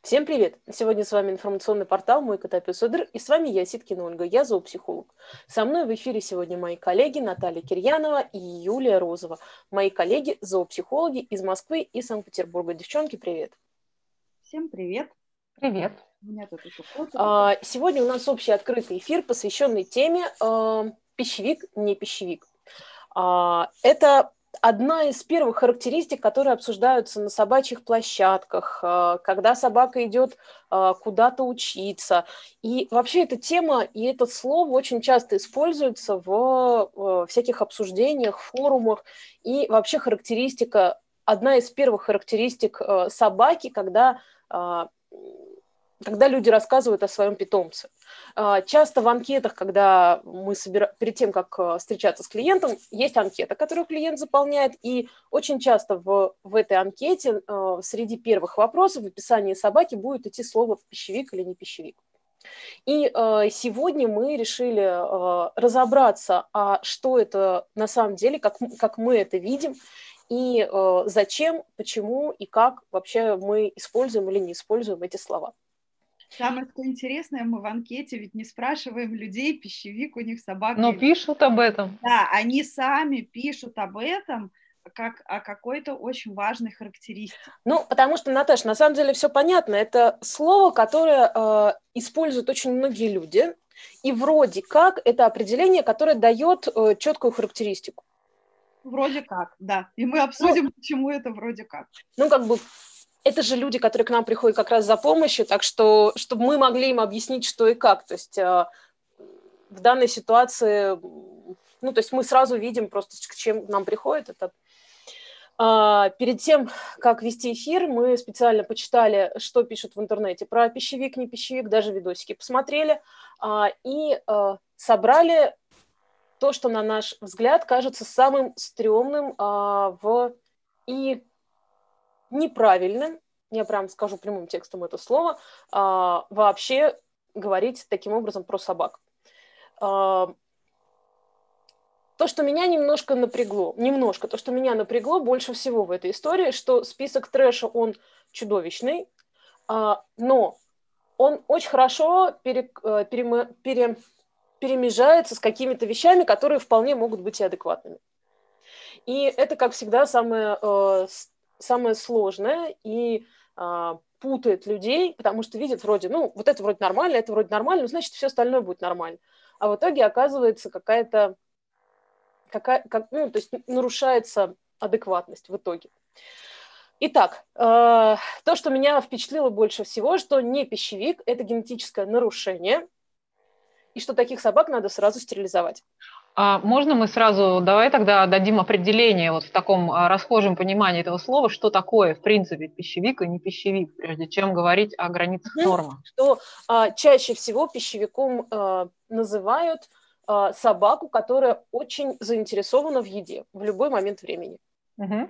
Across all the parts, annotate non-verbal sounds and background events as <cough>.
Всем привет! Сегодня с вами информационный портал «Мой Котопесодр» и с вами я, Ситкина Ольга, я зоопсихолог. Со мной в эфире сегодня мои коллеги Наталья Кирьянова и Юлия Розова. Мои коллеги – зоопсихологи из Москвы и Санкт-Петербурга. Девчонки, привет! Всем привет! Привет! А, сегодня у нас общий открытый эфир, посвященный теме а, «Пищевик, не пищевик». А, это одна из первых характеристик, которые обсуждаются на собачьих площадках, э, когда собака идет э, куда-то учиться. И вообще эта тема и это слово очень часто используются в э, всяких обсуждениях, форумах. И вообще характеристика, одна из первых характеристик собаки, когда когда люди рассказывают о своем питомце. А, часто в анкетах, когда мы собираем, перед тем, как э, встречаться с клиентом, есть анкета, которую клиент заполняет, и очень часто в, в этой анкете э, среди первых вопросов в описании собаки будет идти слово «пищевик» или «не пищевик». И э, сегодня мы решили разобраться, а что это на самом деле, как, как мы это видим, и зачем, почему и как вообще мы используем или не используем эти слова. Самое что интересное, мы в анкете ведь не спрашиваем людей, пищевик у них собака. Но пишут об этом. Да, они сами пишут об этом, как о какой-то очень важной характеристике. Ну, потому что, Наташа, на самом деле все понятно. Это слово, которое э, используют очень многие люди, и вроде как это определение, которое дает э, четкую характеристику. Вроде как, да. И мы обсудим, ну, почему это вроде как. Ну, как бы это же люди, которые к нам приходят как раз за помощью, так что, чтобы мы могли им объяснить, что и как. То есть э, в данной ситуации, ну, то есть мы сразу видим просто, к чем нам приходит это. А, перед тем, как вести эфир, мы специально почитали, что пишут в интернете про пищевик, не пищевик, даже видосики посмотрели а, и а, собрали то, что, на наш взгляд, кажется самым стрёмным в и неправильным, я прям скажу прямым текстом это слово, а, вообще говорить таким образом про собак. А, то, что меня немножко напрягло, немножко, то, что меня напрягло больше всего в этой истории, что список трэша, он чудовищный, а, но он очень хорошо пере, э, пере, пере, перемежается с какими-то вещами, которые вполне могут быть и адекватными. И это, как всегда, самое э, самое сложное и а, путает людей, потому что видят вроде, ну, вот это вроде нормально, это вроде нормально, ну, значит, все остальное будет нормально. А в итоге оказывается какая-то, какая, как, ну, то есть нарушается адекватность в итоге. Итак, э, то, что меня впечатлило больше всего, что не пищевик – это генетическое нарушение, и что таких собак надо сразу стерилизовать. А можно мы сразу, давай тогда дадим определение вот в таком а, расхожем понимании этого слова, что такое, в принципе, пищевик и не пищевик, прежде чем говорить о границах нормы. Что а, чаще всего пищевиком а, называют а, собаку, которая очень заинтересована в еде в любой момент времени. Угу.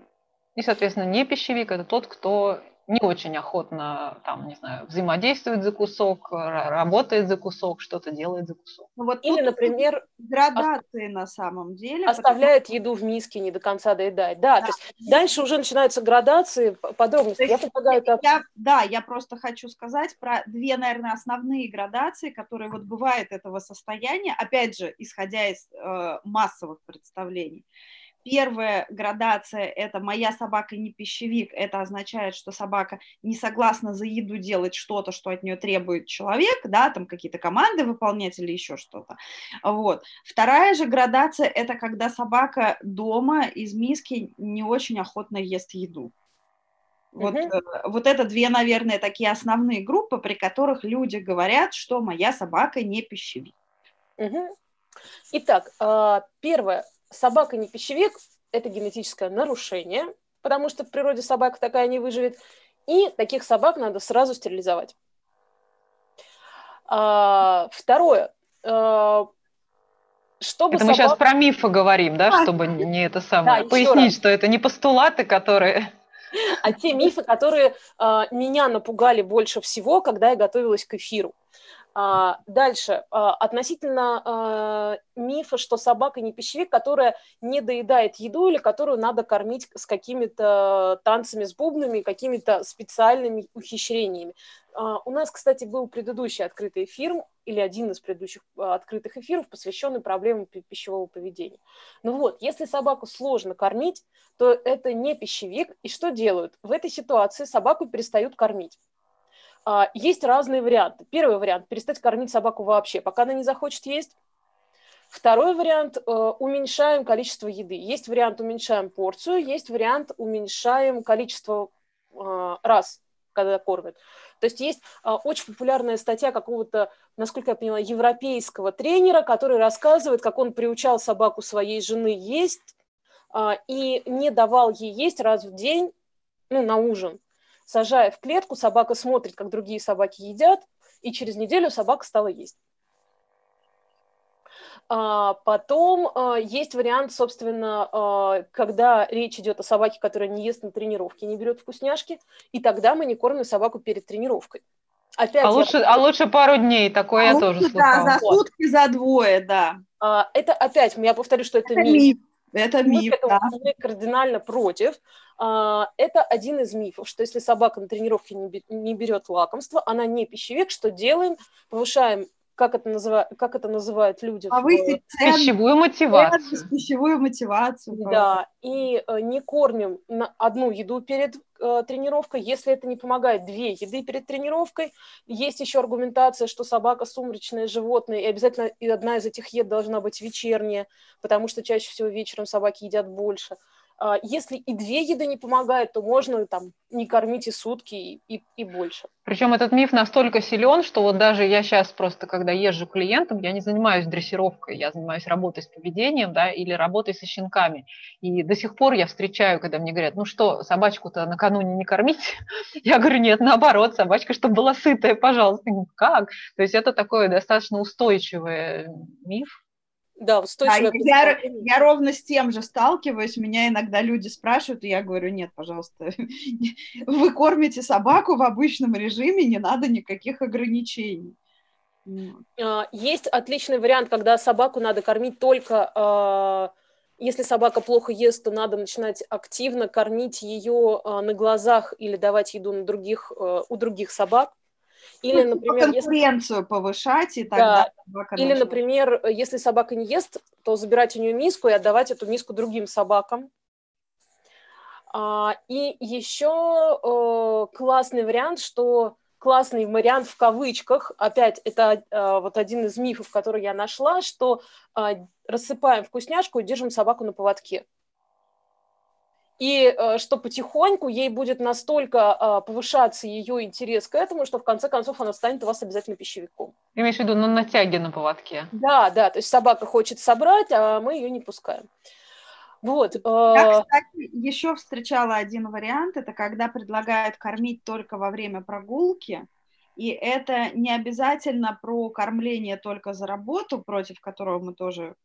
И, соответственно, не пищевик – это тот, кто не очень охотно, там, не знаю, взаимодействует за кусок, работает за кусок, что-то делает за кусок. Ну, вот Или, например, градации ост... на самом деле. Оставляет потому... еду в миске, не до конца доедает. Да, да. то есть дальше уже начинаются градации, подробности. Я предлагаю это... Я, да, я просто хочу сказать про две, наверное, основные градации, которые вот бывают этого состояния, опять же, исходя из э, массовых представлений. Первая градация – это «моя собака не пищевик». Это означает, что собака не согласна за еду делать что-то, что от нее требует человек, да, там какие-то команды выполнять или еще что-то. Вот. Вторая же градация – это когда собака дома из миски не очень охотно ест еду. Вот, uh вот это две, наверное, такие основные группы, при которых люди говорят, что моя собака не пищевик. uh Итак, а, первое собака не пищевик – это генетическое нарушение, потому что в природе собака такая не выживет, и таких собак надо сразу стерилизовать. А, второе. А, чтобы это собак... мы сейчас про мифы говорим, да, а, чтобы не это самое. Да, Пояснить, что это не постулаты, которые... <laughs> А те мифы, которые а, меня напугали больше всего, когда я готовилась к эфиру. А, дальше. А, относительно а, мифа, что собака не пищевик, которая не доедает еду или которую надо кормить с какими-то танцами с бубнами, какими-то специальными ухищрениями. У нас, кстати, был предыдущий открытый эфир, или один из предыдущих открытых эфиров, посвященный проблемам пищевого поведения. Ну вот, если собаку сложно кормить, то это не пищевик. И что делают? В этой ситуации собаку перестают кормить. А, есть разные варианты. Первый вариант – перестать кормить собаку вообще, пока она не захочет есть. Второй вариант – уменьшаем количество еды. Есть вариант – уменьшаем порцию, есть вариант – уменьшаем количество раз, когда кормят. То есть есть а, очень популярная статья какого-то, насколько я поняла, европейского тренера, который рассказывает, как он приучал собаку своей жены есть а, и не давал ей есть раз в день, ну, на ужин. Сажая в клетку, собака смотрит, как другие собаки едят, и через неделю собака стала есть. А, потом а, есть вариант, собственно, а, когда речь идет о собаке, которая не ест на тренировке, не берет вкусняшки, и тогда мы не кормим собаку перед тренировкой. Опять а, лучше, я... а лучше пару дней, такое а я лучше, тоже слышала. Да, за сутки, за двое, да. Это опять, я повторю, что это, это миф. миф. Это миф, мы, да. Мы кардинально против. А, это один из мифов, что если собака на тренировке не берет лакомство, она не пищевик, что делаем? Повышаем как это, называют, как это называют люди? Повысить в... цену, пищевую мотивацию. Пищевую мотивацию. Да, и э, не кормим на одну еду перед э, тренировкой, если это не помогает, две еды перед тренировкой. Есть еще аргументация, что собака сумрачное животное, и обязательно и одна из этих ед должна быть вечерняя, потому что чаще всего вечером собаки едят больше. А, если и две еды не помогают, то можно там не кормить и сутки, и, и, и больше. Причем этот миф настолько силен, что вот даже я сейчас просто, когда езжу клиентам, я не занимаюсь дрессировкой, я занимаюсь работой с поведением, да, или работой со щенками. И до сих пор я встречаю, когда мне говорят, ну что, собачку-то накануне не кормить? <laughs> Я говорю, нет, наоборот, собачка, чтобы была сытая, пожалуйста. Как? То есть это такой достаточно устойчивый миф, да, устойчивое да, я, я ровно с тем же сталкиваюсь. Меня иногда люди спрашивают, и я говорю, нет, пожалуйста, <laughs> вы кормите собаку в обычном режиме, не надо никаких ограничений. А, есть отличный вариант, когда собаку надо кормить только, а, если собака плохо ест, то надо начинать активно кормить ее а, на глазах или давать еду на других, у других собак. Или, ну, например, конкуренцию если... повышать, и тогда да. Или, например, если собака не ест, то забирать у нее миску и отдавать эту миску другим собакам. А, и еще э, классный вариант, что классный вариант в кавычках, опять это э, вот один из мифов, который я нашла, что э, рассыпаем вкусняшку и держим собаку на поводке и э, что потихоньку ей будет настолько а, повышаться ее интерес к этому, что в конце концов она станет у вас обязательно пищевиком. Имеешь в виду на натяге на поводке? Да, да, то есть собака хочет собрать, а мы ее не пускаем. Вот. Э, Я, кстати, еще встречала один вариант, это когда предлагают кормить только во время прогулки, и это не обязательно про кормление только за работу, против которого мы тоже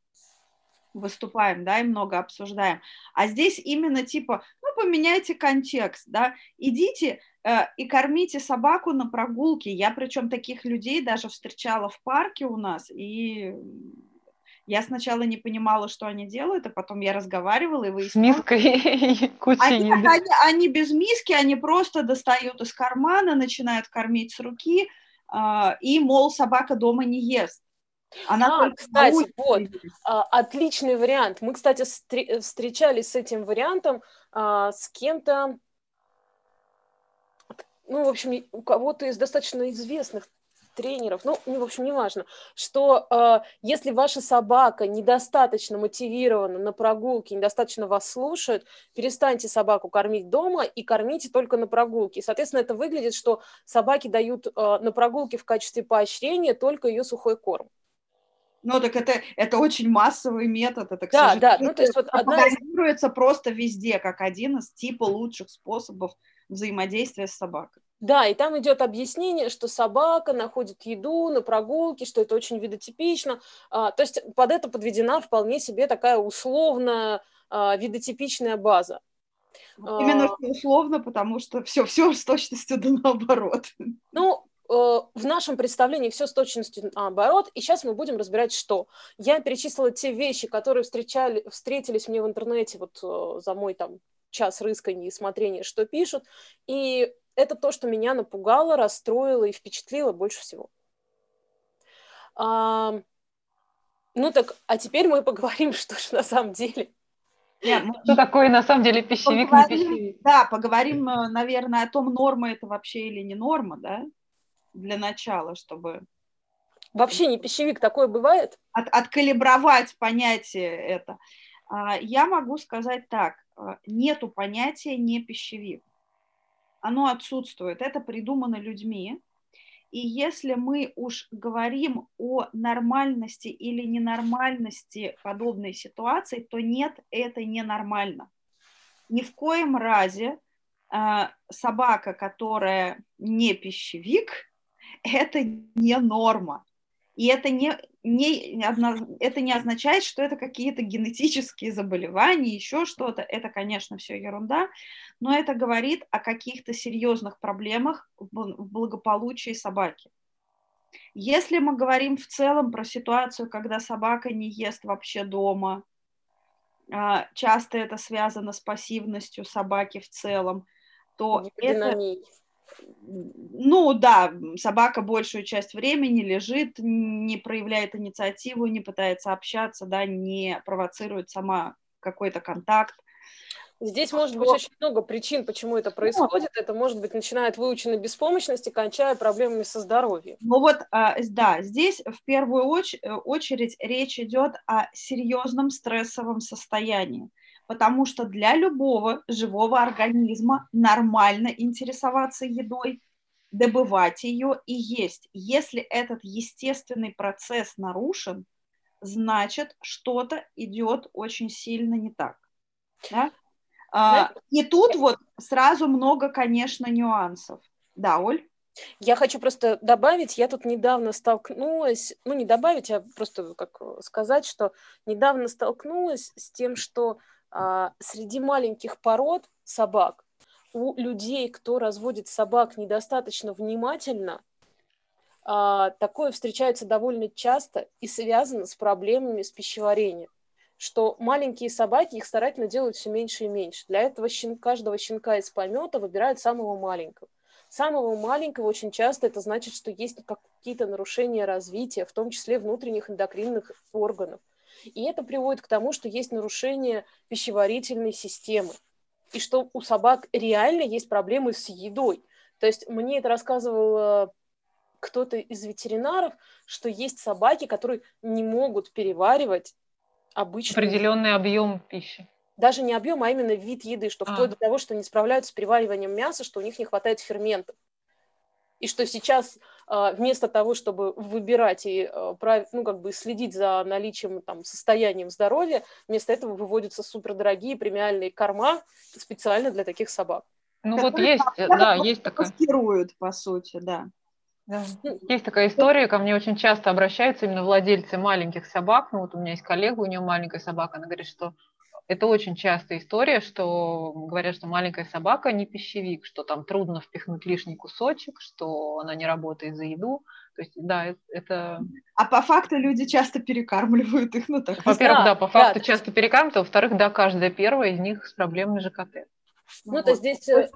выступаем, да, и много обсуждаем. А здесь именно типа, ну, поменяйте контекст, да, идите э, и кормите собаку на прогулке. Я причем таких людей даже встречала в парке у нас, и я сначала не понимала, что они делают, а потом я разговаривала и выяснила. С миской <laughs> и они, они, они без миски, они просто достают из кармана, начинают кормить с руки, э, и, мол, собака дома не ест. Она а, кстати, вот, а, отличный вариант. Мы, кстати, встречались с этим вариантом а, с кем-то, ну, в общем, у кого-то из достаточно известных тренеров, ну, в общем, неважно, что э, если ваша собака недостаточно мотивирована на прогулке, недостаточно вас слушает, перестаньте собаку кормить дома и кормите только на прогулке. И, соответственно, это выглядит, что собаки дают э, на прогулке в качестве поощрения только ее сухой корм. Ну, так это, это очень массовый метод, это, да, да, ну, то есть вот из... просто везде, как один из типа лучших способов взаимодействия с собакой. Да, и там идет объяснение, что собака находит еду на прогулке, что это очень видотипично. А, то есть под это подведена вполне себе такая условная а, видотипичная база. Именно а, что условно, потому что все, все с точностью да наоборот. Ну, в нашем представлении все с точностью наоборот, и сейчас мы будем разбирать, что. Я перечислила те вещи, которые встречали, встретились мне в интернете вот э, за мой там час рыскания и смотрения, что пишут, и это то, что меня напугало, расстроило и впечатлило больше всего. А, ну так, а теперь мы поговорим, <laughs> что же на самом деле. Нет, мы... Что такое на самом деле пищевик, поговорим, не пищевик? Да, поговорим, э, наверное, о том, норма это вообще или не норма, да, для начала, чтобы... Вообще не пищевик, такое бывает? От, откалибровать понятие это. А, я могу сказать так, э, нету понятия не пищевик. Оно отсутствует, это придумано людьми, и если мы уж говорим о нормальности или ненормальности подобной ситуации, то нет, это ненормально. Ни в коем разе э, собака, которая не пищевик, <laughs> это не норма. И это не, не, это не означает, что это какие-то генетические заболевания, еще что-то. Это, конечно, все ерунда, но это говорит о каких-то серьезных проблемах в благополучии собаки. Если мы говорим в целом про ситуацию, когда собака не ест вообще дома, а, часто это связано с пассивностью собаки в целом, то это, ну да, собака большую часть времени лежит, не проявляет инициативу, не пытается общаться, да, не провоцирует сама какой-то контакт. Здесь может быть очень много причин, почему это происходит. Это может быть начиная от выученной беспомощности, кончая проблемами со здоровьем. Ну вот, а, да, здесь в первую очередь речь идет о серьезном стрессовом состоянии потому что для любого живого организма нормально интересоваться едой, добывать ее и есть. Если этот естественный процесс нарушен, значит, что-то идет очень сильно не так. Да? А, и тут вот сразу много, конечно, нюансов. Да, Оль? Я хочу просто добавить, я тут недавно столкнулась, ну не добавить, а просто как сказать, что недавно столкнулась с тем, что среди маленьких пород собак у людей, кто разводит собак недостаточно внимательно, а, такое встречается довольно часто и связано с проблемами с пищеварением что маленькие собаки, их старательно делают все меньше и меньше. Для этого щен, каждого щенка из помета выбирают самого маленького. Самого маленького очень часто это значит, что есть какие-то нарушения развития, в том числе внутренних эндокринных органов. И это приводит к тому, что есть нарушение пищеварительной системы, и что у собак реально есть проблемы с едой. То есть мне это рассказывал кто-то из ветеринаров, что есть собаки, которые не могут переваривать обычный... Определенный объем пищи. Даже не объем, а именно вид еды, что а. вплоть до того, что не справляются с перевариванием мяса, что у них не хватает ферментов и что сейчас а, вместо того, чтобы выбирать и а, ну, как бы следить за наличием, там, состоянием здоровья, вместо этого выводятся супердорогие премиальные корма специально для таких собак. Ну вот есть, да, есть такая. Маскируют, по сути, да. Да. Ну, есть такая история, ко мне очень часто обращаются именно владельцы маленьких собак. Ну вот у меня есть коллега, у нее маленькая собака, она говорит, что это очень частая история, что говорят, что маленькая собака не пищевик, что там трудно впихнуть лишний кусочек, что она не работает за еду. То есть, да, это... А по факту люди часто перекармливают их, ну так. Во-первых, да, да, по факту да, часто перекармливают, а во-вторых, да, каждая первая из них с проблемой ЖКТ. Ну, вот. то здесь... Э,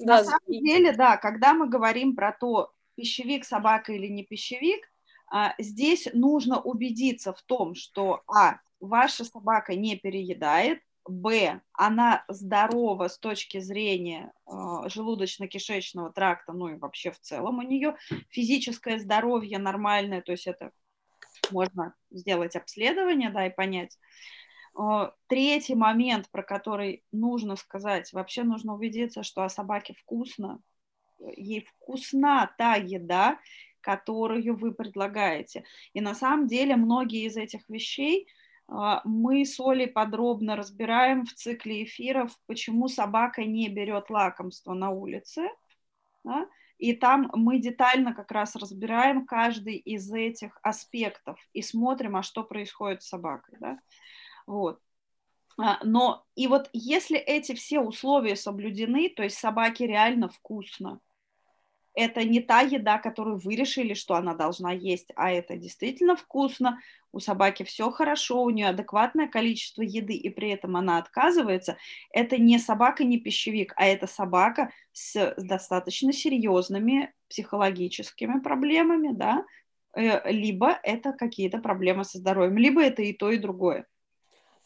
да. На самом деле, да, когда мы говорим про то, пищевик собака или не пищевик, а, здесь нужно убедиться в том, что, а, ваша собака не переедает, Б, она здорова с точки зрения э, желудочно-кишечного тракта, ну и вообще в целом у нее физическое здоровье нормальное, то есть это можно сделать обследование, да, и понять. Э, третий момент, про который нужно сказать, вообще нужно убедиться, что о собаке вкусно, ей вкусна та еда, которую вы предлагаете. И на самом деле многие из этих вещей – а, мы с Олей подробно разбираем в цикле эфиров, почему собака не берет лакомство на улице. Да? И там мы детально как раз разбираем каждый из этих аспектов и смотрим, а что происходит с собакой. Да? Вот. А, но и вот если эти все условия соблюдены, то есть собаке реально вкусно, это не та еда, которую вы решили, что она должна есть, а это действительно вкусно, у собаки все хорошо, у нее адекватное количество еды, и при этом она отказывается, это не собака, не пищевик, а это собака с достаточно серьезными психологическими проблемами, да, э, либо это какие-то проблемы со здоровьем, либо это и то, и другое.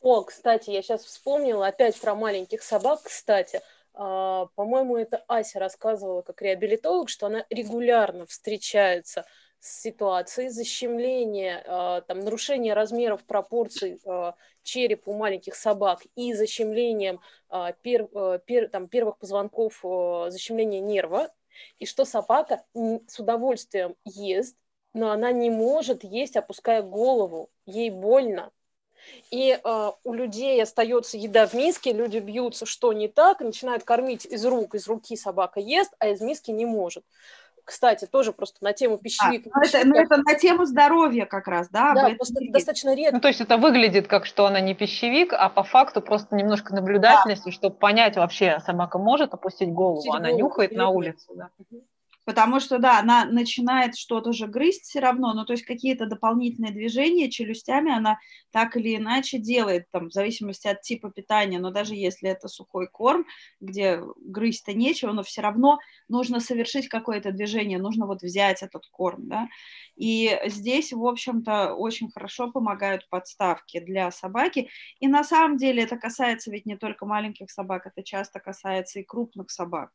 О, кстати, я сейчас вспомнила опять про маленьких собак, кстати. А, по-моему, это Ася рассказывала как реабилитолог, что она регулярно встречается с ситуацией защемления, а, там, нарушения размеров пропорций а, черепа у маленьких собак и защемлением пер, пер, там, первых позвонков защемления нерва, и что собака с удовольствием ест, но она не может есть, опуская голову, ей больно, и э, у людей остается еда в миске, люди бьются, что не так, начинают кормить из рук, из руки собака ест, а из миски не может. Кстати, тоже просто на тему пищевик. А, это, ну, это на тему здоровья как раз, да? Да, просто достаточно редко. Ну, то есть это выглядит как, что она не пищевик, а по факту просто немножко наблюдательности, да. чтобы понять вообще, собака может опустить голову, опустить она голову, нюхает на улице. Да. Потому что, да, она начинает что-то же грызть все равно, ну, то есть какие-то дополнительные движения челюстями она так или иначе делает, там, в зависимости от типа питания, но даже если это сухой корм, где грызть-то нечего, но все равно нужно совершить какое-то движение, нужно вот взять этот корм, да, и здесь, в общем-то, очень хорошо помогают подставки для собаки, и на самом деле это касается ведь не только маленьких собак, это часто касается и крупных собак.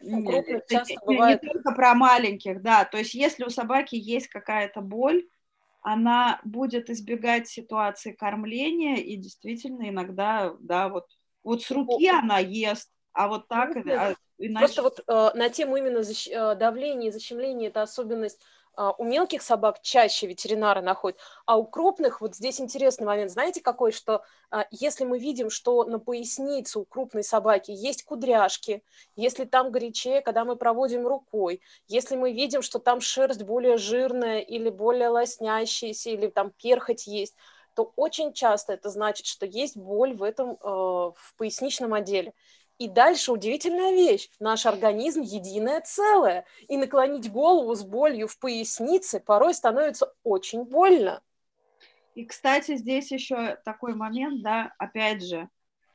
Нет, часто не, бывает... не только про маленьких, да. То есть если у собаки есть какая-то боль, она будет избегать ситуации кормления, и действительно иногда, да, вот, вот с руки О. она ест, а вот так... Ну, а, иначе... Просто вот э, на тему именно защ... Э, давления и защемления, это особенность у мелких собак чаще ветеринары находят, а у крупных, вот здесь интересный момент, знаете какой, что а, если мы видим, что на пояснице у крупной собаки есть кудряшки, если там горячее, когда мы проводим рукой, если мы видим, что там шерсть более жирная или более лоснящаяся, или там перхоть есть, то очень часто это значит, что есть боль в этом, э, в поясничном отделе. И дальше удивительная вещь. Наш организм единое целое. И наклонить голову с болью в пояснице порой становится очень больно. И, кстати, здесь еще такой момент, да, опять же,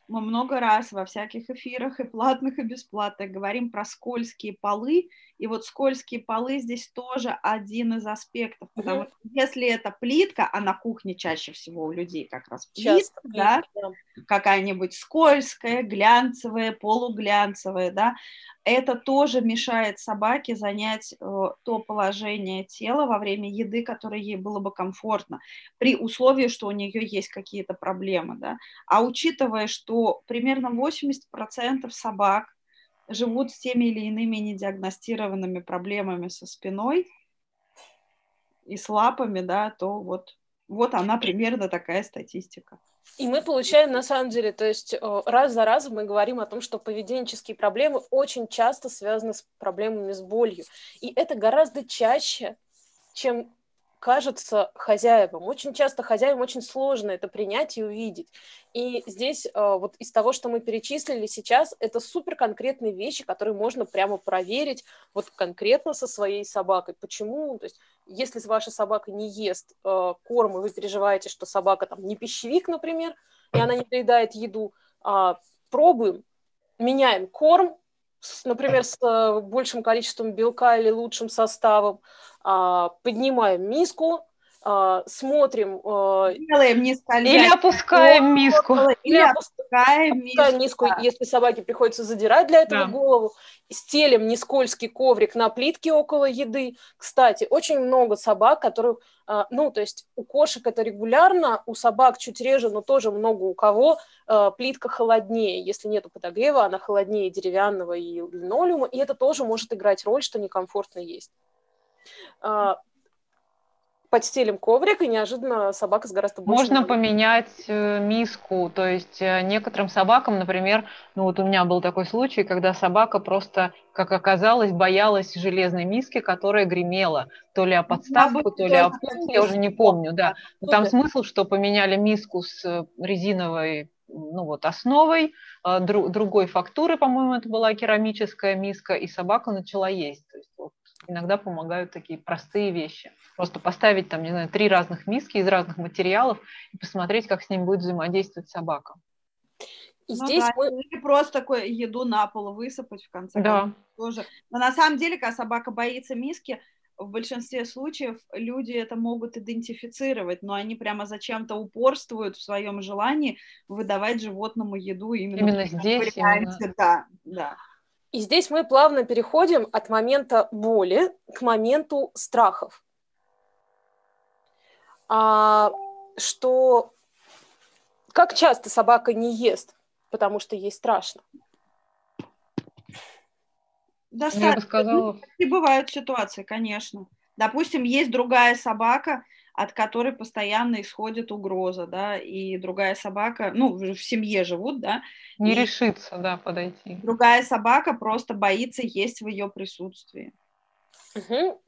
мы много раз во всяких эфирах и платных, и бесплатных говорим про скользкие полы, и вот скользкие полы здесь тоже один из аспектов, потому что если это плитка, а на кухне чаще всего у людей как раз плитка, Часто, да, да. какая-нибудь скользкая, глянцевая, полуглянцевая, да, это тоже мешает собаке занять э, то положение тела во время еды, которое ей было бы комфортно, при условии, что у нее есть какие-то проблемы. Да? А учитывая, что примерно 80% собак живут с теми или иными недиагностированными проблемами со спиной и с лапами, да, то вот, вот она примерно такая статистика. И мы получаем, на самом деле, то есть раз за разом мы говорим о том, что поведенческие проблемы очень часто связаны с проблемами с болью. И это гораздо чаще, чем кажется хозяевам. Очень часто хозяевам очень сложно это принять и увидеть. И здесь э, вот из того, что мы перечислили сейчас, это супер конкретные вещи, которые можно прямо проверить вот конкретно со своей собакой. Почему? То есть если ваша собака не ест э, корм, и вы переживаете, что собака там не пищевик, например, и она не доедает еду, э, пробуем, меняем корм, например, с большим количеством белка или лучшим составом, поднимаем миску, Uh, смотрим... Uh, Делаем не Или опускаем миску. Или опускаем, опускаем миску, да. если собаке приходится задирать для этого да. голову. Стелим нескользкий коврик на плитке около еды. Кстати, очень много собак, которых... Ну, то есть у кошек это регулярно, у собак чуть реже, но тоже много у кого плитка холоднее. Если нету подогрева, она холоднее деревянного и линолеума, и это тоже может играть роль, что некомфортно есть подстелим коврик, и неожиданно собака с гораздо больше... Можно поменять э, миску, то есть э, некоторым собакам, например, ну вот у меня был такой случай, когда собака просто, как оказалось, боялась железной миски, которая гремела, то ли о подставку, то ли о пол, я уже не помню, да. Но там смысл, что поменяли миску с резиновой ну вот, основой, а, другой фактуры, по-моему, это была керамическая миска, и собака начала есть. То есть иногда помогают такие простые вещи. Просто поставить там, не знаю, три разных миски из разных материалов и посмотреть, как с ним будет взаимодействовать собака. И ну здесь да, мы... Или просто такое еду на пол высыпать в конце да. концов. Тоже. Но на самом деле, когда собака боится миски, в большинстве случаев люди это могут идентифицировать, но они прямо зачем-то упорствуют в своем желании выдавать животному еду именно, именно здесь. Именно. Да, да. И здесь мы плавно переходим от момента боли к моменту страхов. А, что как часто собака не ест, потому что ей страшно? Достаточно. Я бы сказала... И бывают ситуации, конечно. Допустим, есть другая собака, от которой постоянно исходит угроза, да, и другая собака, ну, в семье живут, да. Не решится, да, подойти. Другая собака просто боится есть в ее присутствии. Угу.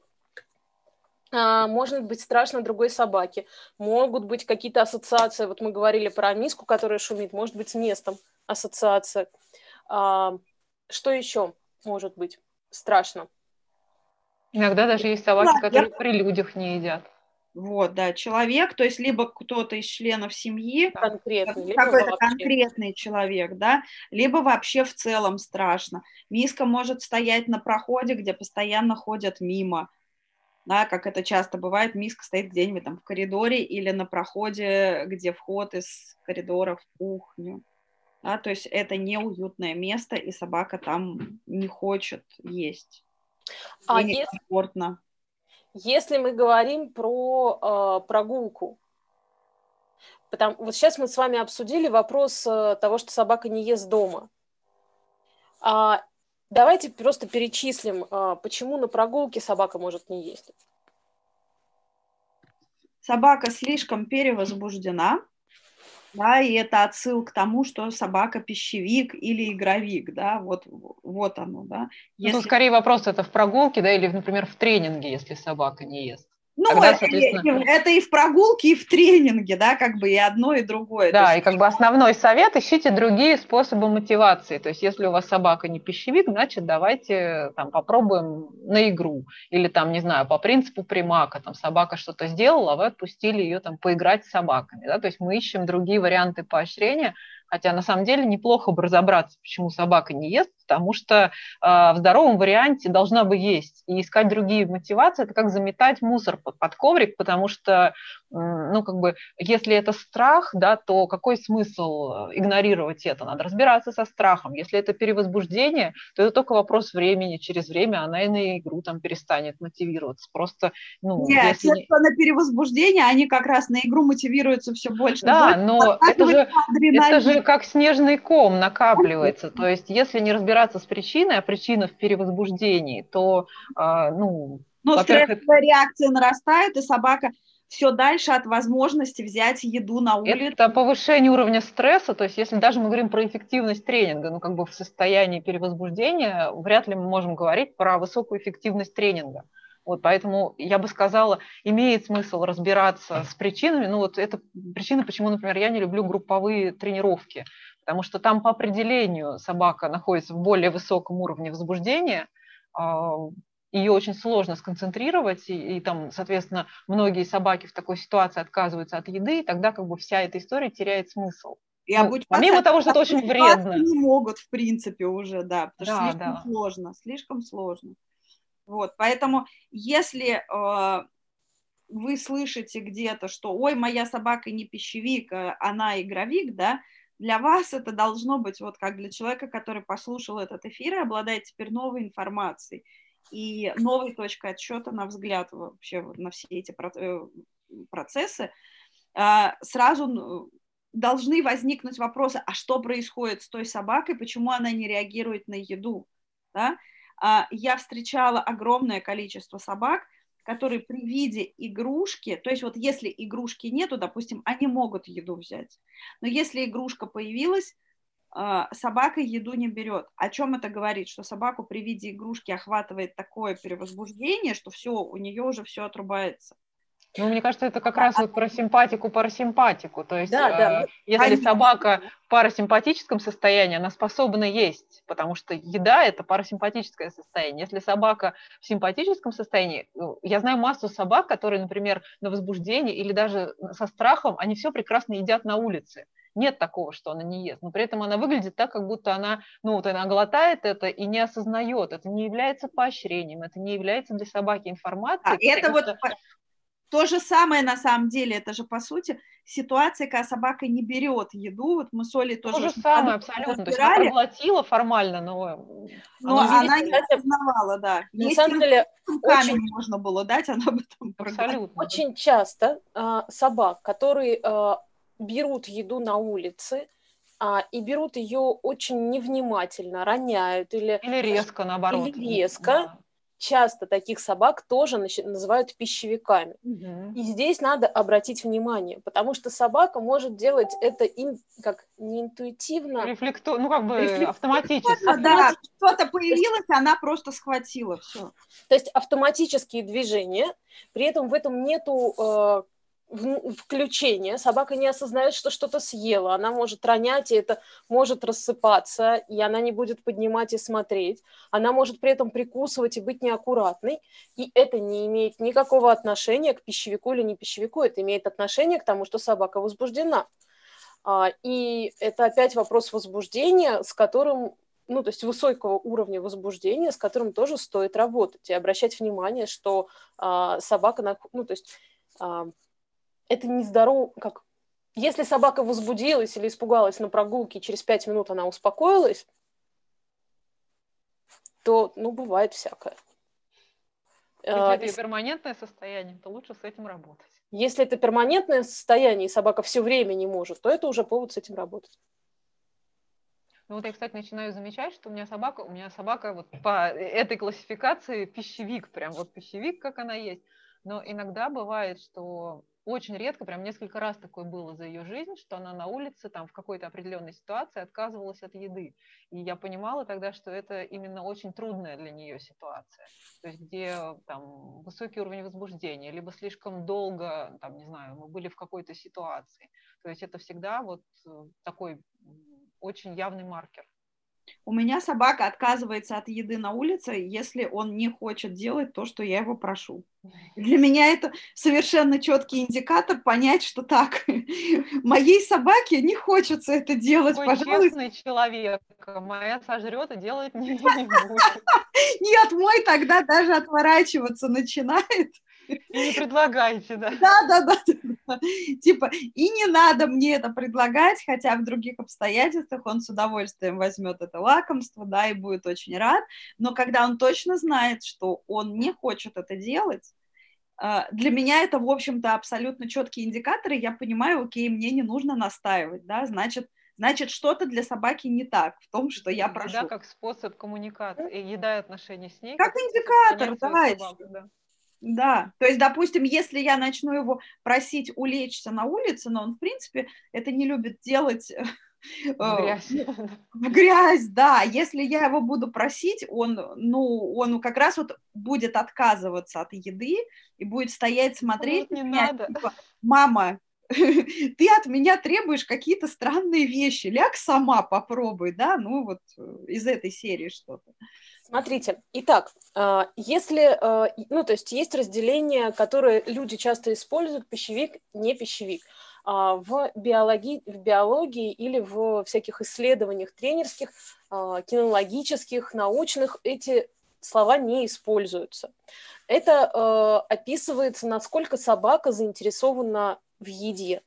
А, может быть страшно другой собаке, могут быть какие-то ассоциации, вот мы говорили про миску, которая шумит, может быть с местом ассоциация. А, что еще? может быть страшно. Иногда даже есть собаки, да, которые я... при людях не едят. Вот, да, человек, то есть либо кто-то из членов семьи, конкретный, какой-то конкретный человек, да, либо вообще в целом страшно. Миска может стоять на проходе, где постоянно ходят мимо, да, как это часто бывает, миска стоит где-нибудь там в коридоре или на проходе, где вход из коридора в кухню да, то есть это неуютное место, и собака там не хочет есть. А и некомфортно. Если, мы говорим про э, прогулку, потому, вот сейчас мы с вами обсудили вопрос э, того, что собака не ест дома. А, давайте просто перечислим, э, почему на прогулке собака может не есть. Собака слишком перевозбуждена, да, и это отсыл к тому, что собака пищевик или игровик, да, вот, вот оно, да. Если... Ну, скорее вопрос это в прогулке, да, или, например, в тренинге, если собака не ест. Ну, Тогда, это, соответственно... <laughs> это и в прогулке, и в тренинге, да, как бы и одно, и другое. Да, есть... и как бы основной совет – ищите другие способы мотивации. То есть если у вас собака не пищевик, значит, давайте там попробуем на игру. Или там, не знаю, по принципу примака, там собака что-то сделала, а вы отпустили ее там поиграть с собаками. Да? То есть мы ищем другие варианты поощрения, Хотя на самом деле неплохо бы разобраться, почему собака не ест, потому что э, в здоровом варианте должна бы есть. И искать другие мотивации – это как заметать мусор под, под коврик, потому что, э, ну, как бы, если это страх, да, то какой смысл игнорировать это? Надо разбираться со страхом. Если это перевозбуждение, то это только вопрос времени. Через время она и на игру там перестанет мотивироваться. Просто, ну, Нет, если... те, кто на перевозбуждение, они как раз на игру мотивируются все больше. Да, но это же, это же как снежный ком накапливается. То есть, если не разбираться с причиной, а причина в перевозбуждении, то, э, ну... Ну, стрессовая это... реакция нарастает, и собака все дальше от возможности взять еду на улице. Это повышение уровня стресса, то есть если даже мы говорим про эффективность тренинга, ну как бы в состоянии перевозбуждения, вряд ли мы можем говорить про высокую эффективность тренинга. Вот, поэтому я бы сказала, имеет смысл разбираться с причинами. Ну вот это причина, почему, например, я не люблю групповые тренировки, потому что там по определению собака находится в более высоком уровне возбуждения, а, ее очень сложно сконцентрировать, и, и там, соответственно, многие собаки в такой ситуации отказываются от еды, и тогда как бы вся эта история теряет смысл. И ну, помимо того, что это очень вредно. Не могут, в принципе, уже, да, потому да, что слишком да. сложно, слишком сложно. Вот, поэтому если э, вы слышите где-то, что, ой, моя собака не пищевик, а она игровик, да, для вас это должно быть, вот как для человека, который послушал этот эфир и обладает теперь новой информацией и новой точкой отсчета на взгляд вообще на все эти э, процессы, а, сразу должны возникнуть вопросы, а что происходит с той собакой, почему она не реагирует на еду, да? А, я встречала огромное количество собак, которые при виде игрушки, то есть вот если игрушки нету, допустим, они могут еду взять, но если игрушка появилась, а, собака еду не берет. О чем это говорит? Что собаку при виде игрушки охватывает такое перевозбуждение, что все, у нее уже все отрубается. Ну, мне кажется, это как раз вот про симпатику, парасимпатику. То есть, Да, да, э, если конечно. собака в парасимпатическом состоянии, она способна есть, потому что еда – это парасимпатическое состояние. Если собака в симпатическом состоянии, ну, я знаю массу собак, которые, например, на возбуждении или даже со страхом, они все прекрасно едят на улице. Нет такого, что она не ест, но при этом она выглядит так, как будто она, ну, вот она глотает это и не осознает. Это не является поощрением, это не является для собаки информацией. А, это вот что- то же самое на самом деле, это же по сути ситуация, когда собака не берет еду, вот мы с Олей тоже То же очень самое абсолютно. То есть она проглотила формально, но но она она не кстати, осознавала, да. На Если самом деле, камень можно было дать, она бы там проглотила. очень часто а, собак, которые а, берут еду на улице, а, и берут ее очень невнимательно, роняют или Или резко, наоборот. Или резко. Часто таких собак тоже называют пищевиками. Мгм. И здесь надо обратить внимание, потому что собака может делать это ин- как не интуитивно, Рефлекто... Ну, как бы Рефлек- автоматически. Да, да, что-то появилось, она просто схватила все. то есть автоматические движения, при этом в этом нету э, в- включения, собака не осознает, что что-то съела, она может ронять, и это может рассыпаться, и она не будет поднимать и смотреть, она может при этом прикусывать и быть неаккуратной, и это не имеет никакого отношения к пищевику или не пищевику, это имеет отношение к тому, что собака возбуждена. А, И это опять вопрос возбуждения, с которым, ну, то есть высокого уровня возбуждения, с которым тоже стоит работать и обращать внимание, что а, собака, ну, то есть а, это нездорово, как если собака возбудилась или испугалась на прогулке, и через пять минут она успокоилась, то, ну, бывает всякое. А, Если и это перманентное состояние, то лучше с этим работать. Если это перманентное состояние, и собака все время не может, то это уже повод с этим работать. Ну вот я, кстати, начинаю замечать, что у меня собака, у меня собака вот по этой классификации пищевик, прям вот пищевик, как она есть. Но иногда бывает, что очень редко, прям несколько раз такое было за ее жизнь, что она на улице там в какой-то определенной ситуации отказывалась от еды. И я понимала тогда, что это именно очень трудная для нее ситуация. То есть где там высокий уровень возбуждения, либо слишком долго, там, не знаю, мы были в какой-то ситуации. То есть это всегда вот э, такой очень явный маркер. У меня собака отказывается от еды на улице, если он не хочет делать то, что я его прошу. Для меня это совершенно четкий индикатор понять, что так, <laughs> моей собаке не хочется это делать, Такой пожалуйста. честный человек. Моя сожрет и делать не, <laughs> не будет. <laughs> Нет, мой тогда даже отворачиваться начинает. И не предлагайте, да. Да, да, да, да. Типа, и не надо мне это предлагать, хотя в других обстоятельствах он с удовольствием возьмет это лакомство, да, и будет очень рад. Но когда он точно знает, что он не хочет это делать, а, для меня это, в общем-то, абсолютно четкие индикаторы. Я понимаю, окей, мне не нужно настаивать, да, значит, значит, что-то для собаки не так в том, что я прошу. Еда как способ коммуникации, еда и отношения с ней. Как способ индикатор, да, собаку, да. Да, то есть, допустим, если я начну его просить улечься на улице, но он, в принципе, это не любит делать э, Грязь. в грязь, да, если я его буду просить, он, ну, он как раз вот будет отказываться от еды и будет стоять смотреть Вот не на меня, надо. типа, мама, <laughs> ты от меня требуешь какие-то странные вещи, ляг сама попробуй, да, ну вот э, из этой серии что-то. Смотрите, итак, а, если, и- ну, то есть есть разделение, которое люди часто используют, пищевик, не пищевик. А, В биологии, в биологии или в всяких исследованиях тренерских, а, кинологических, научных эти слова не используются. Это а, описывается, насколько собака заинтересована в еде.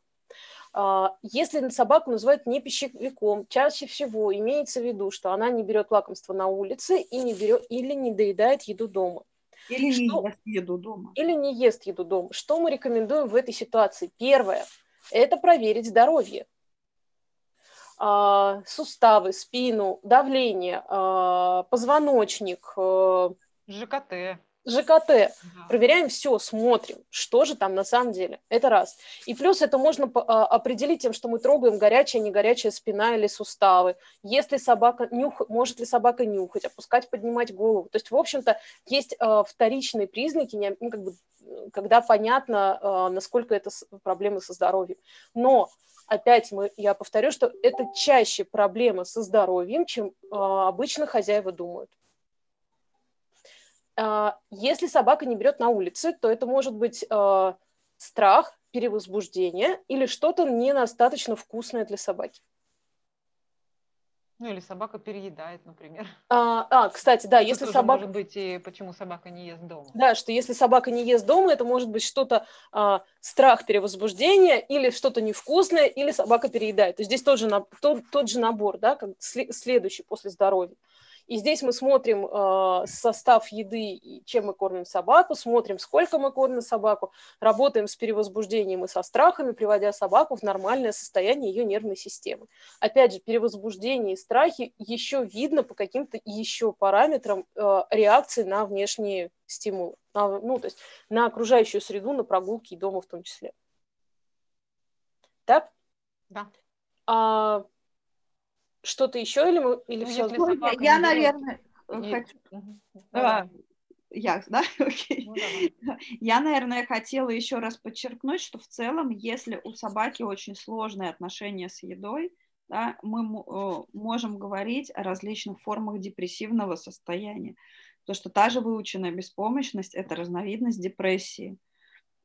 А, Если собаку называют не пищевиком, чаще всего имеется в виду, что она не берет лакомство на улице и не берет, или не доедает еду дома, Или не Что? ест еду дома. или не ест еду дома. Что мы рекомендуем в этой ситуации? Первое – это проверить здоровье. А, Суставы, спину, давление, а, позвоночник, а, ЖКТ. ЖКТ. да. Проверяем все, смотрим, что же там на самом деле. Это раз. И плюс это можно а, определить тем, что мы трогаем горячая, не горячая спина или суставы. Если собака нюх, может ли собака нюхать, опускать, поднимать голову. То есть, в общем-то, есть а, вторичные признаки, не- ну, как бы когда понятно, насколько это проблемы со здоровьем. Но опять мы, я повторю, что это чаще проблема со здоровьем, чем обычно хозяева думают. Если собака не берет на улице, то это может быть страх, перевозбуждение или что-то недостаточно вкусное для собаки. Ну или собака переедает, например. А, а кстати, да, это если собака... может быть и почему собака не ест дома. Да, что если собака не ест дома, это может быть что-то а, страх перевозбуждения или что-то невкусное, или собака переедает. То есть здесь тот же, тот, тот же набор, да, как следующий после здоровья. И здесь мы смотрим э, состав еды чем мы кормим собаку, смотрим, сколько мы кормим собаку, работаем с перевозбуждением и со страхами, приводя собаку в нормальное состояние ее нервной системы. Опять же, перевозбуждение и страхи еще видно по каким-то еще параметрам э, реакции на внешние стимулы, на, ну, то есть на окружающую среду, на прогулки и дома в том числе. Так? Да. А, что-то еще или, мы, или ну, все? Ну, я, я наверное, и... хочу... А, я, да? Окей. Ну, я, наверное, хотела еще раз подчеркнуть, что в целом, если у собаки очень сложные отношения с едой, да, мы э, можем говорить о различных формах депрессивного состояния. То, что та же выученная беспомощность – это разновидность депрессии.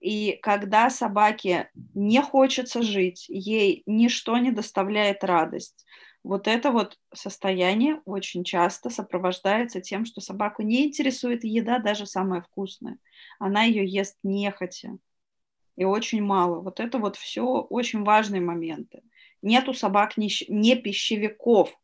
И когда собаке не хочется жить, ей ничто не доставляет радость, вот это вот состояние очень часто сопровождается тем, что собаку не интересует еда, даже самая вкусная. Она ее ест нехотя. И очень мало. Вот это вот все очень важные моменты. Нет у собак не, не пищевиков.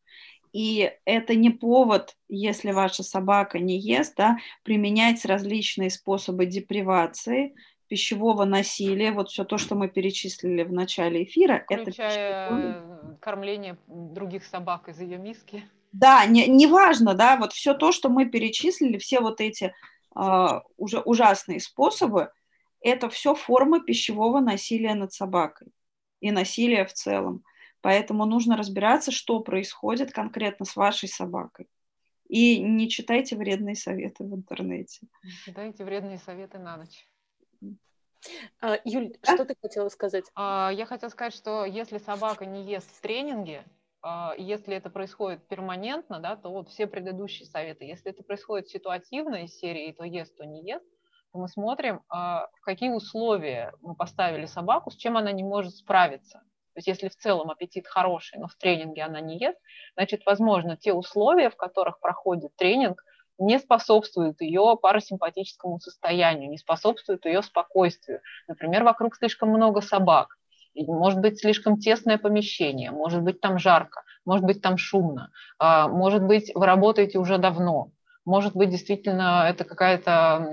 И это не повод, если ваша собака не ест, да, применять различные способы депривации, пищевого насилия, вот все то, что мы перечислили в начале эфира, Включая это пищевое... кормление других собак из ее миски. Да, не, не важно, да, вот все то, что мы перечислили, все вот эти э, уже ужасные способы, это все формы пищевого насилия над собакой и насилия в целом. Поэтому нужно разбираться, что происходит конкретно с вашей собакой. И не читайте вредные советы в интернете. Читайте вредные советы на ночь. А, Юль, а? что ты хотела сказать? А, я хотела сказать, что если собака не ест в тренинге, а, если это происходит перманентно, да, то вот все предыдущие советы. Если это происходит ситуативно из серии то ест, то не ест, то мы смотрим, в какие условия мы поставили собаку, с чем она не может справиться. То есть если в целом аппетит хороший, но в тренинге она не ест, значит, возможно, те условия, в которых проходит тренинг, не способствует ее парасимпатическому состоянию, не способствует ее спокойствию. Например, вокруг слишком много собак, может быть слишком тесное помещение, может быть там жарко, может быть там шумно, а, может быть вы работаете уже давно, может быть, действительно, это какая-то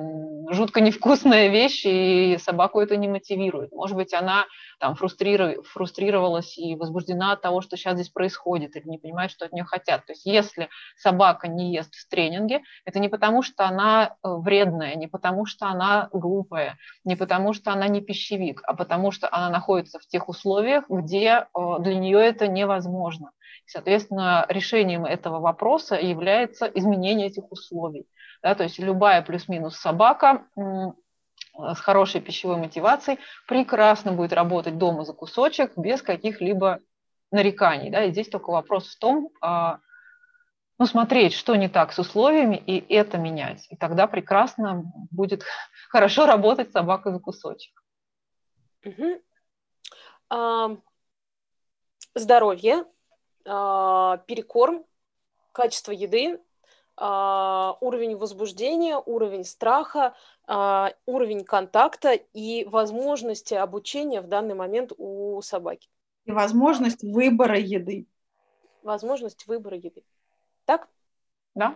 жутко невкусная вещь, и собаку это не мотивирует. Может быть, она там фрустрировалась и возбуждена от того, что сейчас здесь происходит, или не понимает, что от нее хотят. То есть если собака не ест в тренинге, это не потому, что она э, вредная, не потому, что она глупая, не потому, что она не пищевик, а потому, что она находится в тех условиях, где э, для нее это невозможно. Соответственно, решением этого вопроса является изменение этих условий. Да, то есть любая плюс-минус собака с хорошей пищевой мотивацией прекрасно будет работать дома за кусочек без каких-либо нареканий. Да? И здесь только вопрос в том, а, ну, смотреть, что не так с условиями, и это менять. И тогда прекрасно будет <laughs> хорошо работать собака за кусочек. Угу. А, здоровье перекорм, качество еды, а, уровень возбуждения, уровень страха, а, уровень контакта и возможности обучения в данный момент у собаки. И возможность выбора еды. Возможность выбора еды. Так? Да.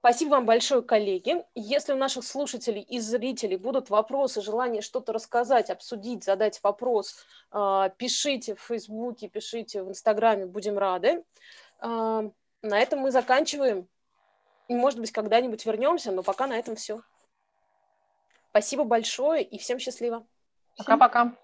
Спасибо вам большое, коллеги. Если у наших слушателей и зрителей будут вопросы, желание что-то рассказать, обсудить, задать вопрос, а, пишите в Фейсбуке, пишите в Инстаграме, будем рады. А, на этом мы заканчиваем. Может быть, когда-нибудь вернемся, но пока на этом все. Спасибо большое и всем счастливо. Пока-пока.